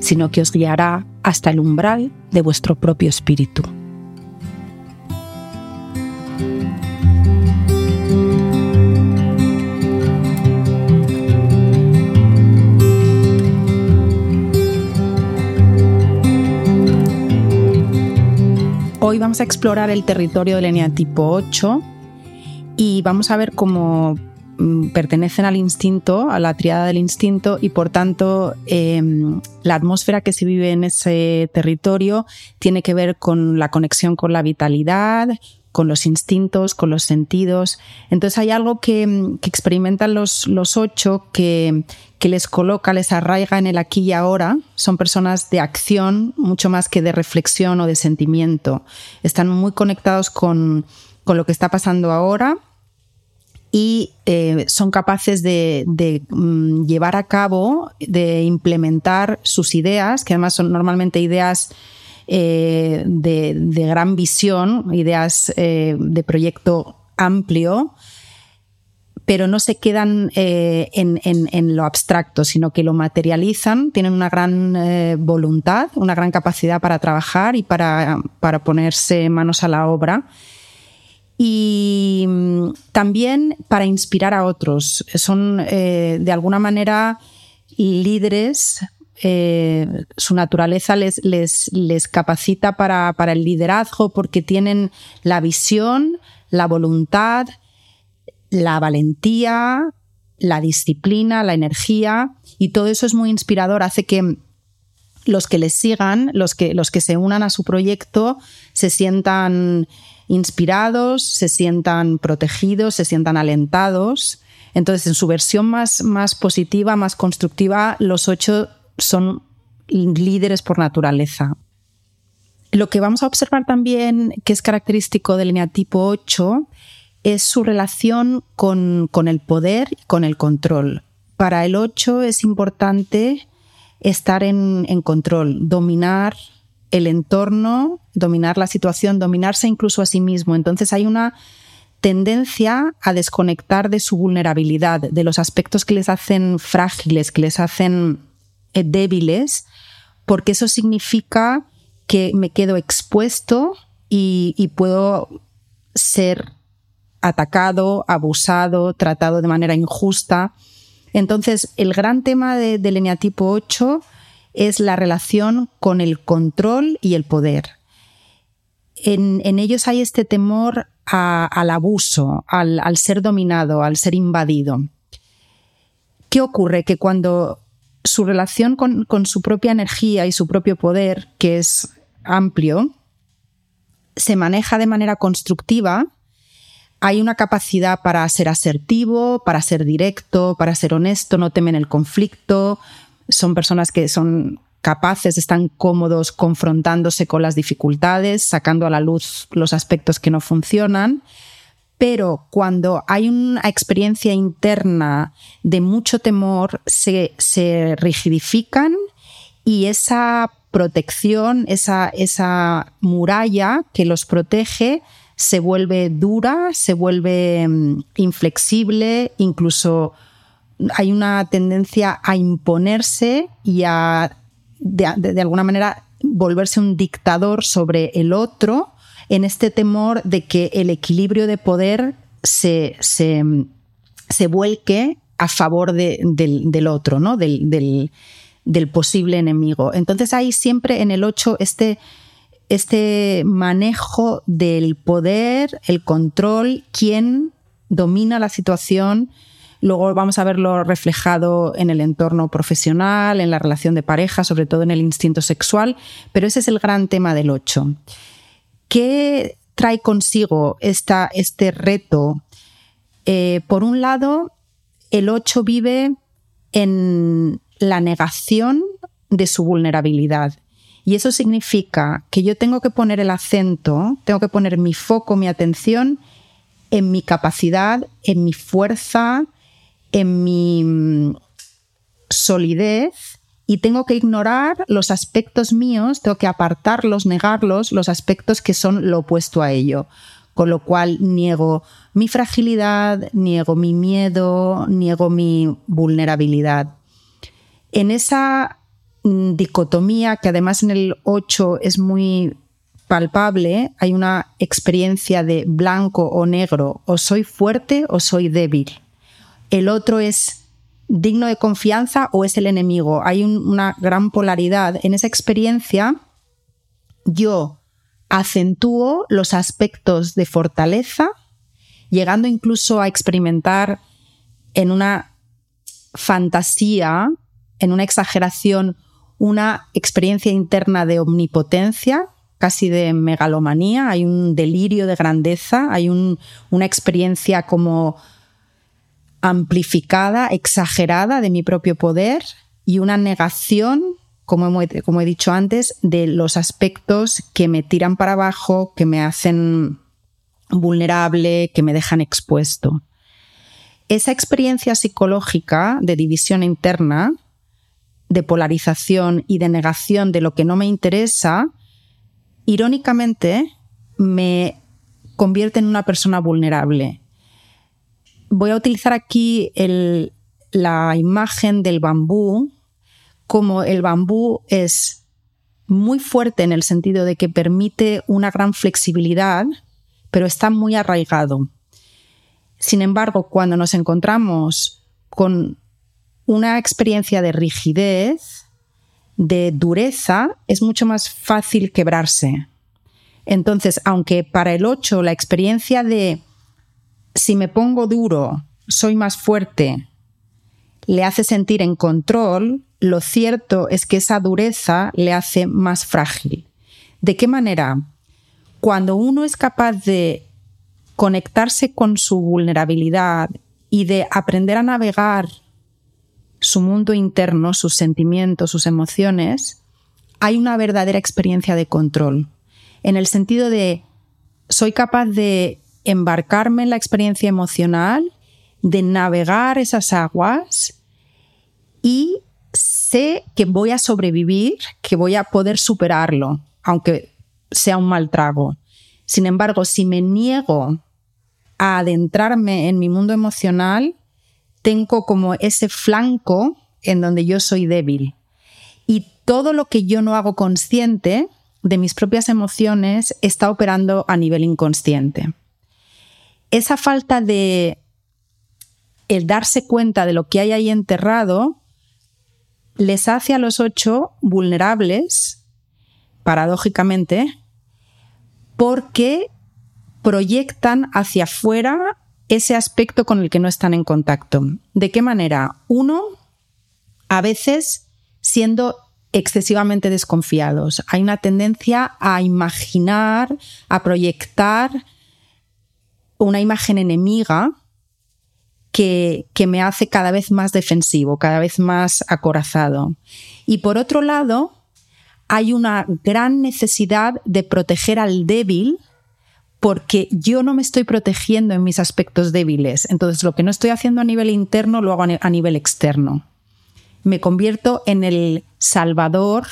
sino que os guiará hasta el umbral de vuestro propio espíritu. Hoy vamos a explorar el territorio del eneatipo 8 y vamos a ver cómo pertenecen al instinto, a la triada del instinto, y por tanto em, la atmósfera que se vive en ese territorio tiene que ver con la conexión con la vitalidad, con los instintos, con los sentidos. Entonces hay algo que, experimentan los, los ocho que, que, les coloca, les arraiga en el aquí y ahora. Son personas de acción mucho más que de reflexión o de sentimiento. Están muy conectados con, con lo que está pasando ahora y eh, son capaces de, mm, llevar a cabo, de implementar sus ideas, que además son normalmente ideas eh, de, gran visión, ideas eh, de proyecto amplio, pero no se quedan en, lo abstracto, sino que lo materializan, tienen una gran voluntad, una gran capacidad para trabajar y para, para ponerse manos a la obra y mm, también para inspirar a otros. Son eh, de alguna manera líderes. Eh, su naturaleza les, les, capacita para, para, el liderazgo porque tienen la visión, la voluntad, la valentía, la disciplina, la energía y todo eso es muy inspirador, hace que los que les sigan, los que, los que se unan a su proyecto, se sientan inspirados, se sientan protegidos, se sientan alentados. Entonces, en su versión más, más positiva, más constructiva, los ocho son líderes por naturaleza. Lo que vamos a observar también, que es característico del eneatipo 8, es su relación con, con el poder y con el control. Para el 8 es importante estar en, control, dominar el entorno, dominar la situación, dominarse incluso a sí mismo. Entonces hay una tendencia a desconectar de su vulnerabilidad, de los aspectos que les hacen frágiles, que les hacen eh, débiles, porque eso significa que me quedo expuesto y, puedo ser atacado, abusado, tratado de manera injusta. Entonces, el gran tema del eneatipo 8 es la relación con el control y el poder. En, ellos hay este temor al abuso, al, ser dominado, al ser invadido. ¿Qué ocurre? Que cuando su relación con su propia energía y su propio poder, que es amplio, se maneja de manera constructiva, hay una capacidad para ser asertivo, para ser directo, para ser honesto, no temen el conflicto, son personas que son capaces, están cómodos confrontándose con las dificultades, sacando a la luz los aspectos que no funcionan. Pero cuando hay una experiencia interna de mucho temor, se, rigidifican y esa protección, esa, esa muralla que los protege, se vuelve dura, se vuelve mm, inflexible, incluso hay una tendencia a imponerse y a, de, alguna manera, volverse un dictador sobre el otro en este temor de que el equilibrio de poder se, se, vuelque a favor del, otro, ¿no? Del, posible enemigo. Entonces hay siempre en el 8 este, este manejo del poder, el control, quién domina la situación, Luego vamos a verlo reflejado en el entorno profesional, en la relación de pareja, sobre todo en el instinto sexual, pero ese es el gran tema del 8. ¿Qué trae consigo esta, este reto? Eh, por un lado, el 8 vive en la negación de su vulnerabilidad. Y eso significa que yo tengo que poner el acento, tengo que poner mi foco, mi atención en mi capacidad, en mi fuerza, en mi mm, solidez y tengo que ignorar los aspectos míos, tengo que apartarlos, negarlos, los aspectos que son lo opuesto a ello. Con lo cual niego mi fragilidad, niego mi miedo, niego mi vulnerabilidad. En esa dicotomía, que además en el 8 es muy palpable, hay una experiencia de blanco o negro, o soy fuerte o soy débil. El otro es digno de confianza o es el enemigo. Hay una gran polaridad. En esa experiencia yo acentúo los aspectos de fortaleza, llegando incluso a experimentar en una fantasía, en una exageración, una experiencia interna de omnipotencia, casi de megalomanía, hay un delirio de grandeza, hay una experiencia como amplificada, exagerada de mi propio poder y una negación, como, he dicho antes, de los aspectos que me tiran para abajo, que me hacen vulnerable, que me dejan expuesto. Esa experiencia psicológica de división interna, de polarización y de negación de lo que no me interesa, irónicamente me convierte en una persona vulnerable voy a utilizar aquí la imagen del bambú, como el bambú es muy fuerte en el sentido de que permite una gran flexibilidad, pero está muy arraigado. Sin embargo, cuando nos encontramos con una experiencia de rigidez, de dureza, es mucho más fácil quebrarse. Entonces, aunque para el 8 la experiencia de si me pongo duro, soy más fuerte, le hace sentir en control, lo cierto es que esa dureza le hace más frágil. ¿De qué manera? Cuando uno es capaz de conectarse con su vulnerabilidad y de aprender a navegar su mundo interno, sus sentimientos, sus emociones, hay una verdadera experiencia de control. En el sentido de, soy capaz de embarcarme en la experiencia emocional, de navegar esas aguas y sé que voy a sobrevivir, que voy a poder superarlo, aunque sea un mal trago. Sin embargo, si me niego a adentrarme en mi mundo emocional, tengo como ese flanco en donde yo soy débil. Y todo lo que yo no hago consciente de mis propias emociones está operando a nivel inconsciente esa falta de el darse cuenta de lo que hay ahí enterrado les hace a los ocho vulnerables, paradójicamente, porque proyectan hacia afuera ese aspecto con el que no están en contacto. ¿De qué manera? Uno, a veces siendo excesivamente desconfiados. Hay una tendencia a imaginar, a proyectar una imagen enemiga que, que, me hace cada vez más defensivo, cada vez más acorazado. Y por otro lado, hay una gran necesidad de proteger al débil porque yo no me estoy protegiendo en mis aspectos débiles. Entonces, lo que no estoy haciendo a nivel interno lo hago a nivel externo. Me convierto en el salvador,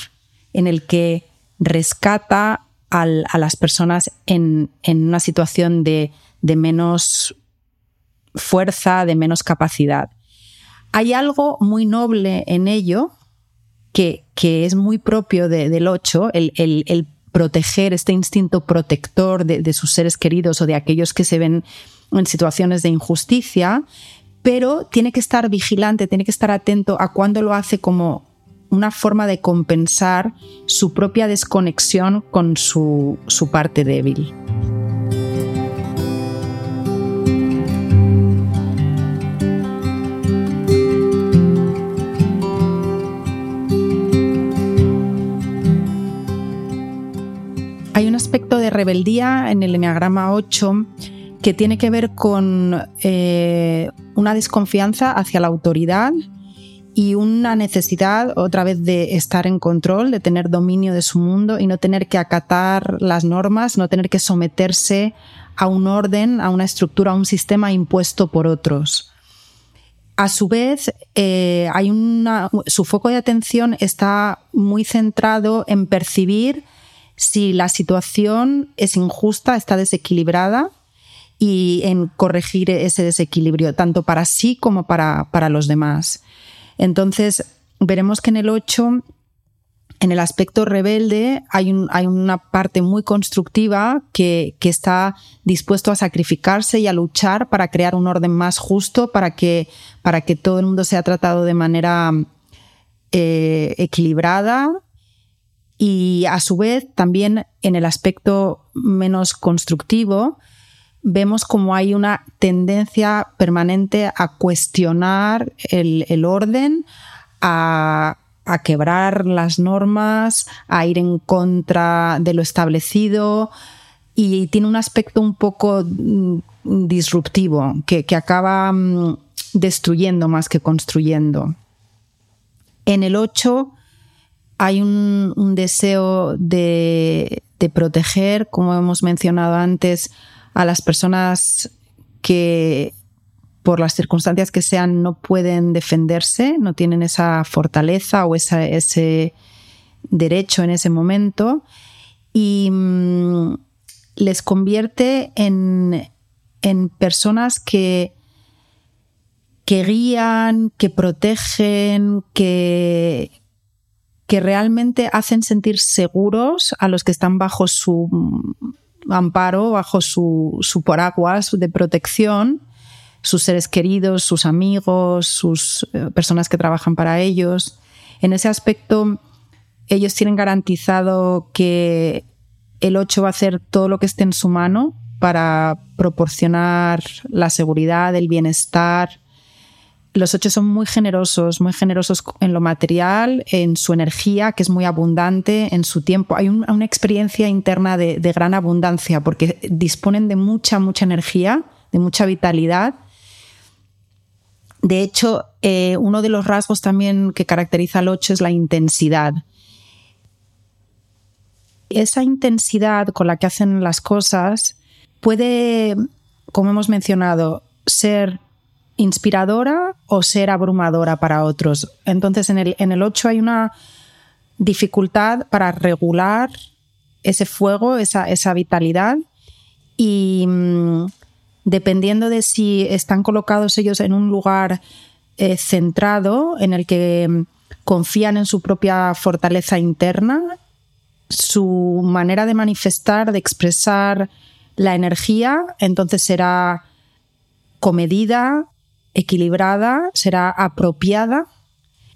en el que rescata a las personas en, una situación de, menos fuerza, de menos capacidad. Hay algo muy noble en ello que, es muy propio del 8, el, proteger este instinto protector de, sus seres queridos o de aquellos que se ven en situaciones de injusticia, pero tiene que estar vigilante, tiene que estar atento a cuando lo hace como una forma de compensar su propia desconexión con su parte débil. Rebeldía en el Enneagrama 8 que tiene que ver con eh, una desconfianza hacia la autoridad y una necesidad otra vez de estar en control, de tener dominio de su mundo y no tener que acatar las normas, no tener que someterse a un orden, a una estructura, a un sistema impuesto por otros. A su vez, eh, su foco de atención está muy centrado en percibir si la situación es injusta, está desequilibrada y en corregir ese desequilibrio, tanto para sí como para, para los demás. Entonces, veremos que en el 8 en el aspecto rebelde hay, una parte muy constructiva que, está dispuesto a sacrificarse y a luchar para crear un orden más justo, para que, para que todo el mundo sea tratado de manera eh, equilibrada. Y a su vez, también en el aspecto menos constructivo, vemos como hay una tendencia permanente a cuestionar el orden, a quebrar las normas, a ir en contra de lo establecido y tiene un aspecto un poco mm, disruptivo que, acaba mm, destruyendo más que construyendo. En el 8 hay un, deseo de, proteger, como hemos mencionado antes, a las personas que por las circunstancias que sean, no pueden defenderse, no tienen esa fortaleza o ese derecho en ese momento. Y mm, les convierte en, personas que, que guían, que protegen, que, que realmente hacen sentir seguros a los que están bajo su amparo, bajo su, su paraguas de protección sus seres queridos, sus amigos, sus eh, personas que trabajan para ellos. En ese aspecto, ellos tienen garantizado que el 8 va a hacer todo lo que esté en su mano para proporcionar la seguridad, el bienestar. Los 8 son muy generosos, muy generosos en lo material, en su energía, que es muy abundante, en su tiempo. Hay una experiencia interna de, gran abundancia porque disponen de mucha, mucha energía, de mucha vitalidad de hecho, eh, uno de los rasgos también que caracteriza al 8 es la intensidad. Esa intensidad con la que hacen las cosas puede, como hemos mencionado, ser inspiradora o ser abrumadora para otros. Entonces, en el, en el 8 hay una dificultad para regular ese fuego, esa, esa vitalidad y mm, dependiendo de si están colocados ellos en un lugar eh, centrado en el que mm, confían en su propia fortaleza interna, su manera de manifestar, de expresar la energía, entonces será comedida, equilibrada, será apropiada.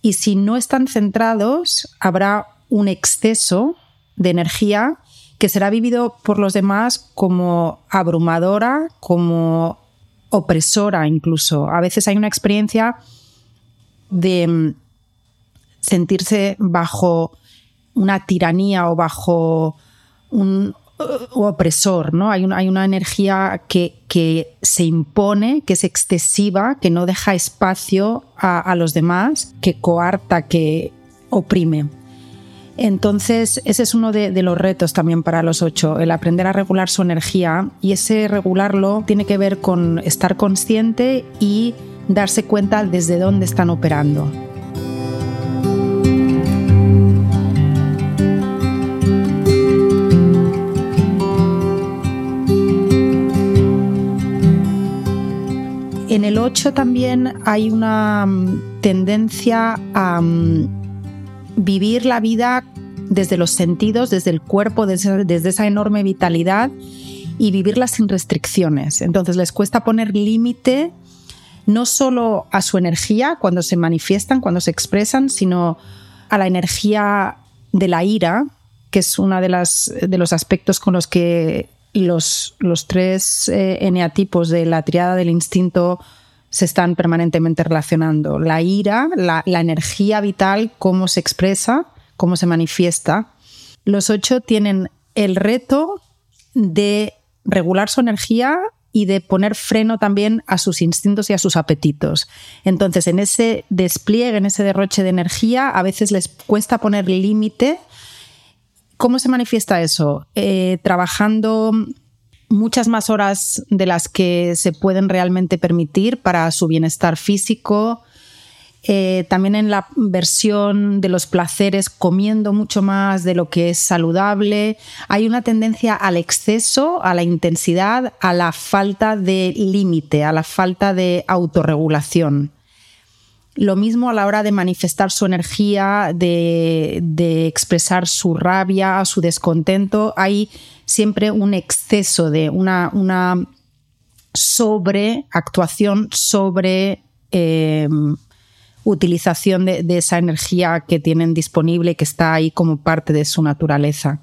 Y si no están centrados, habrá un exceso de energía que será vivido por los demás como abrumadora, como opresora incluso. A veces hay una experiencia de mm, sentirse bajo una tiranía o bajo un opresor, ¿no? Hay una, hay una energía que, que, se impone, que es excesiva, que no deja espacio a, a los demás, que coarta, que oprime. Entonces, ese es uno de, los retos también para los ocho, el aprender a regular su energía y ese regularlo tiene que ver con estar consciente y darse cuenta desde dónde están operando. En el 8 también hay una mm, tendencia a mm, vivir la vida desde los sentidos, desde el cuerpo, desde, esa enorme vitalidad y vivirla sin restricciones. Entonces les cuesta poner límite no solo a su energía cuando se manifiestan, cuando se expresan, sino a la energía de la ira, que es uno de, de los aspectos con los que los, los tres eh, eneatipos de la triada del instinto se están permanentemente relacionando. La ira, la, energía vital, cómo se expresa, cómo se manifiesta. Los ocho tienen el reto de regular su energía y de poner freno también a sus instintos y a sus apetitos. Entonces, en ese despliegue, en ese derroche de energía, a veces les cuesta poner límite. ¿Cómo se manifiesta eso? Eh, trabajando muchas más horas de las que se pueden realmente permitir para su bienestar físico, eh, también en la versión de los placeres, comiendo mucho más de lo que es saludable. Hay una tendencia al exceso, a la intensidad, a la falta de límite, a la falta de autorregulación. Lo mismo a la hora de manifestar su energía, de, expresar su rabia, su descontento. Hay siempre un exceso de una, una sobreactuación sobre eh, utilización de, esa energía que tienen disponible, que está ahí como parte de su naturaleza.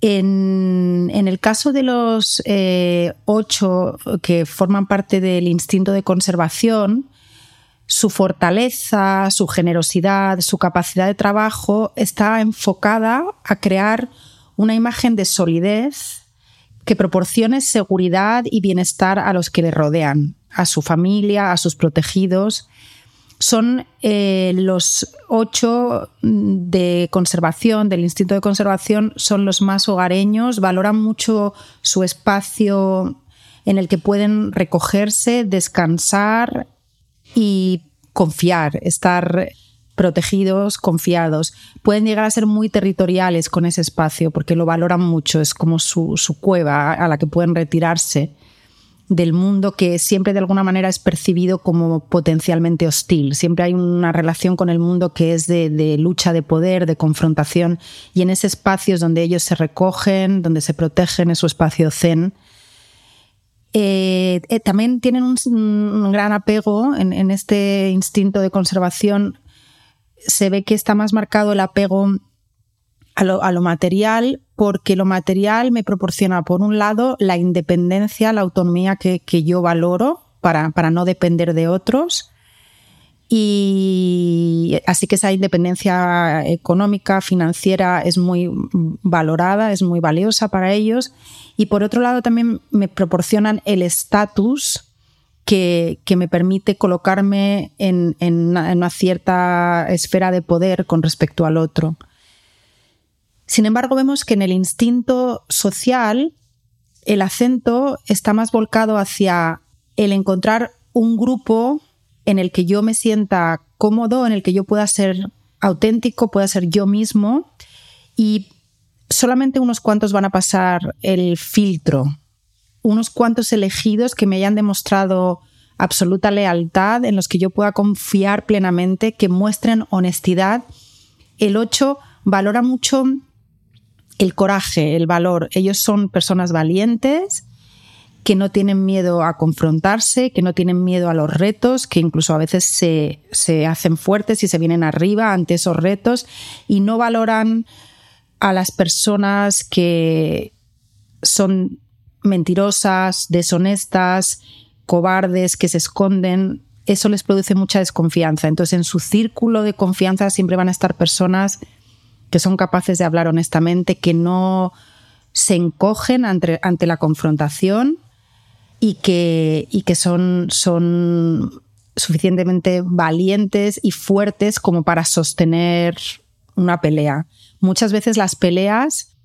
En, el caso de los eh, ocho que forman parte del instinto de conservación, su fortaleza, su generosidad, su capacidad de trabajo está enfocada a crear una imagen de solidez que proporcione seguridad y bienestar a los que le rodean, a su familia, a sus protegidos. Son eh, los ocho de conservación, del instinto de conservación, son los más hogareños, valoran mucho su espacio en el que pueden recogerse, descansar y confiar, estar protegidos, confiados. Pueden llegar a ser muy territoriales con ese espacio porque lo valoran mucho, es como su cueva a la que pueden retirarse del mundo que siempre de alguna manera es percibido como potencialmente hostil. Siempre hay una relación con el mundo que es de, lucha de poder, de confrontación, y en ese espacio es donde ellos se recogen, donde se protegen, es su espacio zen. Eh, eh, también tienen un, gran apego en, en este instinto de conservación. Se ve que está más marcado el apego a lo, material porque lo material me proporciona, por un lado, la independencia, la autonomía que, yo valoro para, para, no depender de otros. Y así que esa independencia económica, financiera, es muy valorada, es muy valiosa para ellos. Y por otro lado, también me proporcionan el estatus que, que, me permite colocarme en, en una cierta esfera de poder con respecto al otro. Sin embargo, vemos que en el instinto social el acento está más volcado hacia el encontrar un grupo en el que yo me sienta cómodo, en el que yo pueda ser auténtico, pueda ser yo mismo y solamente unos cuantos van a pasar el filtro, unos cuantos elegidos que me hayan demostrado absoluta lealtad, en los que yo pueda confiar plenamente, que muestren honestidad. El 8 valora mucho el coraje, el valor. Ellos son personas valientes que no tienen miedo a confrontarse, que no tienen miedo a los retos, que incluso a veces se, hacen fuertes y se vienen arriba ante esos retos y no valoran a las personas que son mentirosas, deshonestas, cobardes, que se esconden. Eso les produce mucha desconfianza. Entonces, en su círculo de confianza siempre van a estar personas que son capaces de hablar honestamente, que no se encogen ante, la confrontación y que, y que son, son suficientemente valientes y fuertes como para sostener una pelea. Muchas veces las peleas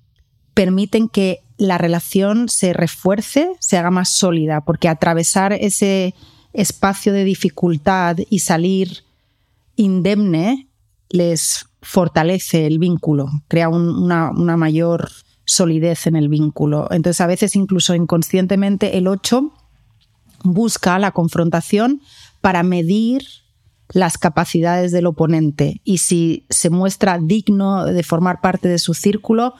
permiten que la relación se refuerce, se haga más sólida, porque atravesar ese espacio de dificultad y salir indemne les fortalece el vínculo, crea una, mayor solidez en el vínculo. Entonces, a veces incluso inconscientemente el 8 busca la confrontación para medir las capacidades del oponente y si se muestra digno de formar parte de su círculo,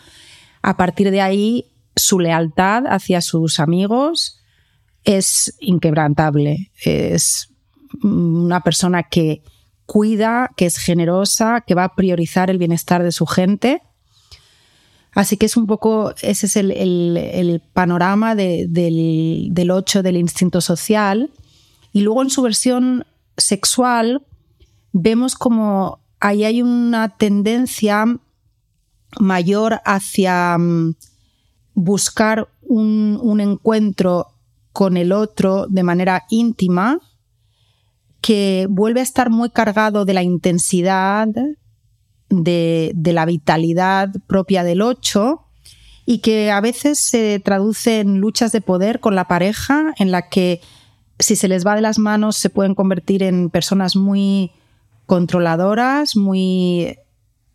a partir de ahí su lealtad hacia sus amigos es inquebrantable. Es una persona que cuida, que es generosa, que va a priorizar el bienestar de su gente. Así que es un poco, ese es el, panorama del, del 8 del instinto social. Y luego en su versión sexual vemos como ahí hay una tendencia mayor hacia mm, buscar un, encuentro con el otro de manera íntima que vuelve a estar muy cargado de la intensidad, de, de la vitalidad propia del 8 y que a veces se traduce en luchas de poder con la pareja en la que si se les va de las manos se pueden convertir en personas muy controladoras, muy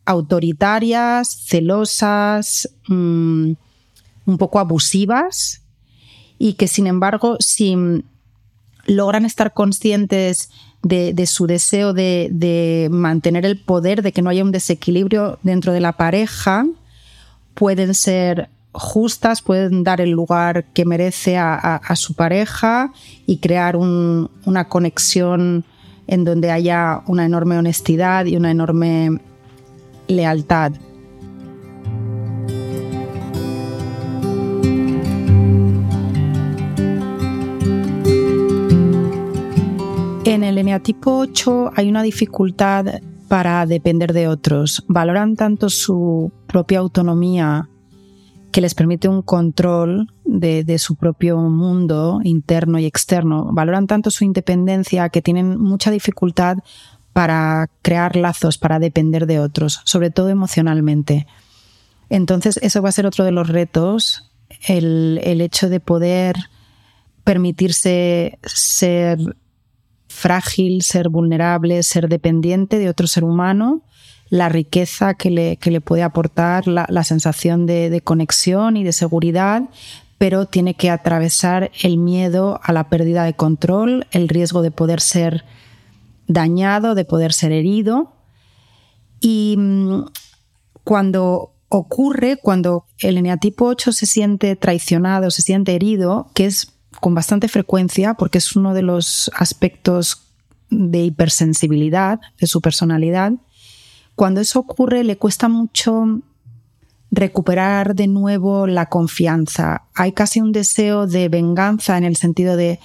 autoritarias, celosas, mm, un poco abusivas y que sin embargo si logran estar conscientes de, su deseo de, de, mantener el poder, de que no haya un desequilibrio dentro de la pareja, pueden ser justas, pueden dar el lugar que merece a, su pareja y crear una conexión en donde haya una enorme honestidad y una enorme lealtad. En el eneatipo 8 hay una dificultad para depender de otros. Valoran tanto su propia autonomía que les permite un control de, su propio mundo interno y externo. Valoran tanto su independencia que tienen mucha dificultad para crear lazos, para depender de otros, sobre todo emocionalmente. Entonces, eso va a ser otro de los retos, el, el hecho de poder permitirse ser frágil, ser vulnerable, ser dependiente de otro ser humano la riqueza que le, le puede aportar la, sensación de, conexión y de seguridad, pero tiene que atravesar el miedo a la pérdida de control, el riesgo de poder ser dañado, de poder ser herido. Y mm, cuando ocurre, cuando el eneatipo 8 se siente traicionado, se siente herido, que es con bastante frecuencia, porque es uno de los aspectos de hipersensibilidad de su personalidad, cuando eso ocurre le cuesta mucho recuperar de nuevo la confianza. Hay casi un deseo de venganza en el sentido de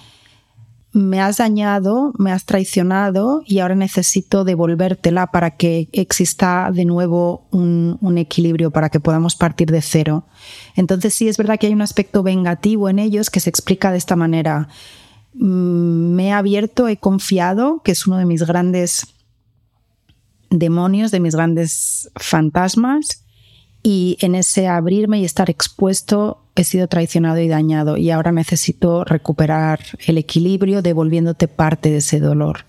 me has dañado, me has traicionado y ahora necesito devolvértela para que exista de nuevo un, equilibrio, para que podamos partir de cero. Entonces sí es verdad que hay un aspecto vengativo en ellos que se explica de esta manera. Mm, me he abierto, he confiado, que es uno de mis grandes demonios, de mis grandes fantasmas, y en ese abrirme y estar expuesto he sido traicionado y dañado y ahora necesito recuperar el equilibrio devolviéndote parte de ese dolor.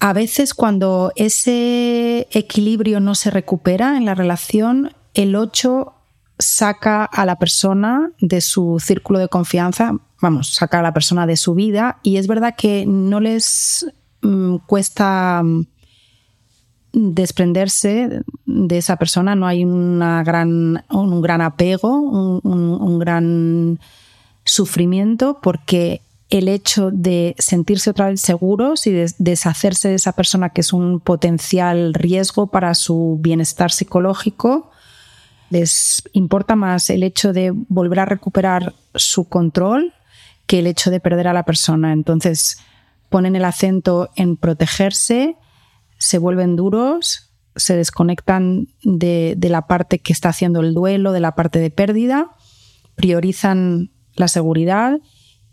A veces cuando ese equilibrio no se recupera en la relación, el 8 saca a la persona de su círculo de confianza, vamos, saca a la persona de su vida y es verdad que no les mm, cuesta desprenderse de esa persona, no hay una gran, un gran apego, un, gran sufrimiento, porque el hecho de sentirse otra vez seguros y de deshacerse de esa persona que es un potencial riesgo para su bienestar psicológico, les importa más el hecho de volver a recuperar su control que el hecho de perder a la persona. Entonces ponen el acento en protegerse se vuelven duros, se desconectan de, la parte que está haciendo el duelo, de la parte de pérdida, priorizan la seguridad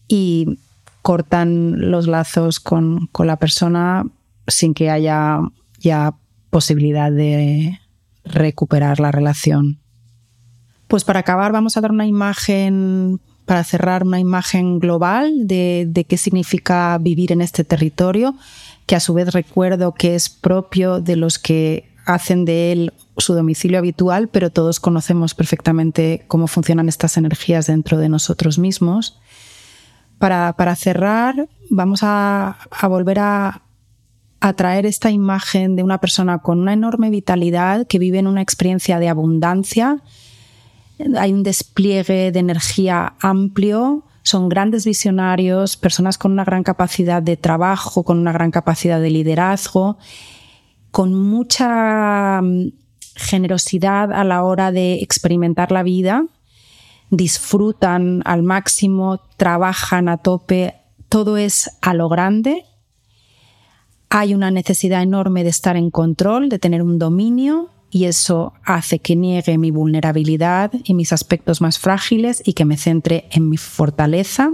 y cortan los lazos con, la persona sin que haya ya posibilidad de recuperar la relación. Pues para acabar vamos a dar una imagen, para cerrar una imagen global de, de qué significa vivir en este territorio que a su vez recuerdo que es propio de los que hacen de él su domicilio habitual, pero todos conocemos perfectamente cómo funcionan estas energías dentro de nosotros mismos. Para, cerrar, vamos a, volver a, a traer esta imagen de una persona con una enorme vitalidad que vive en una experiencia de abundancia. Hay un despliegue de energía amplio, son grandes visionarios, personas con una gran capacidad de trabajo, con una gran capacidad de liderazgo, con mucha mm, generosidad a la hora de experimentar la vida, disfrutan al máximo, trabajan a tope, todo es a lo grande. Hay una necesidad enorme de estar en control, de tener un dominio y eso hace que niegue mi vulnerabilidad y mis aspectos más frágiles y que me centre en mi fortaleza.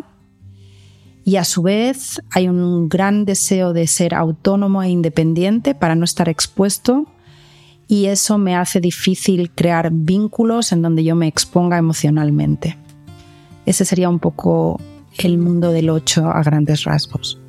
Y a su vez hay un gran deseo de ser autónomo e independiente para no estar expuesto y eso me hace difícil crear vínculos en donde yo me exponga emocionalmente. Ese sería un poco el mundo del 8 a grandes rasgos.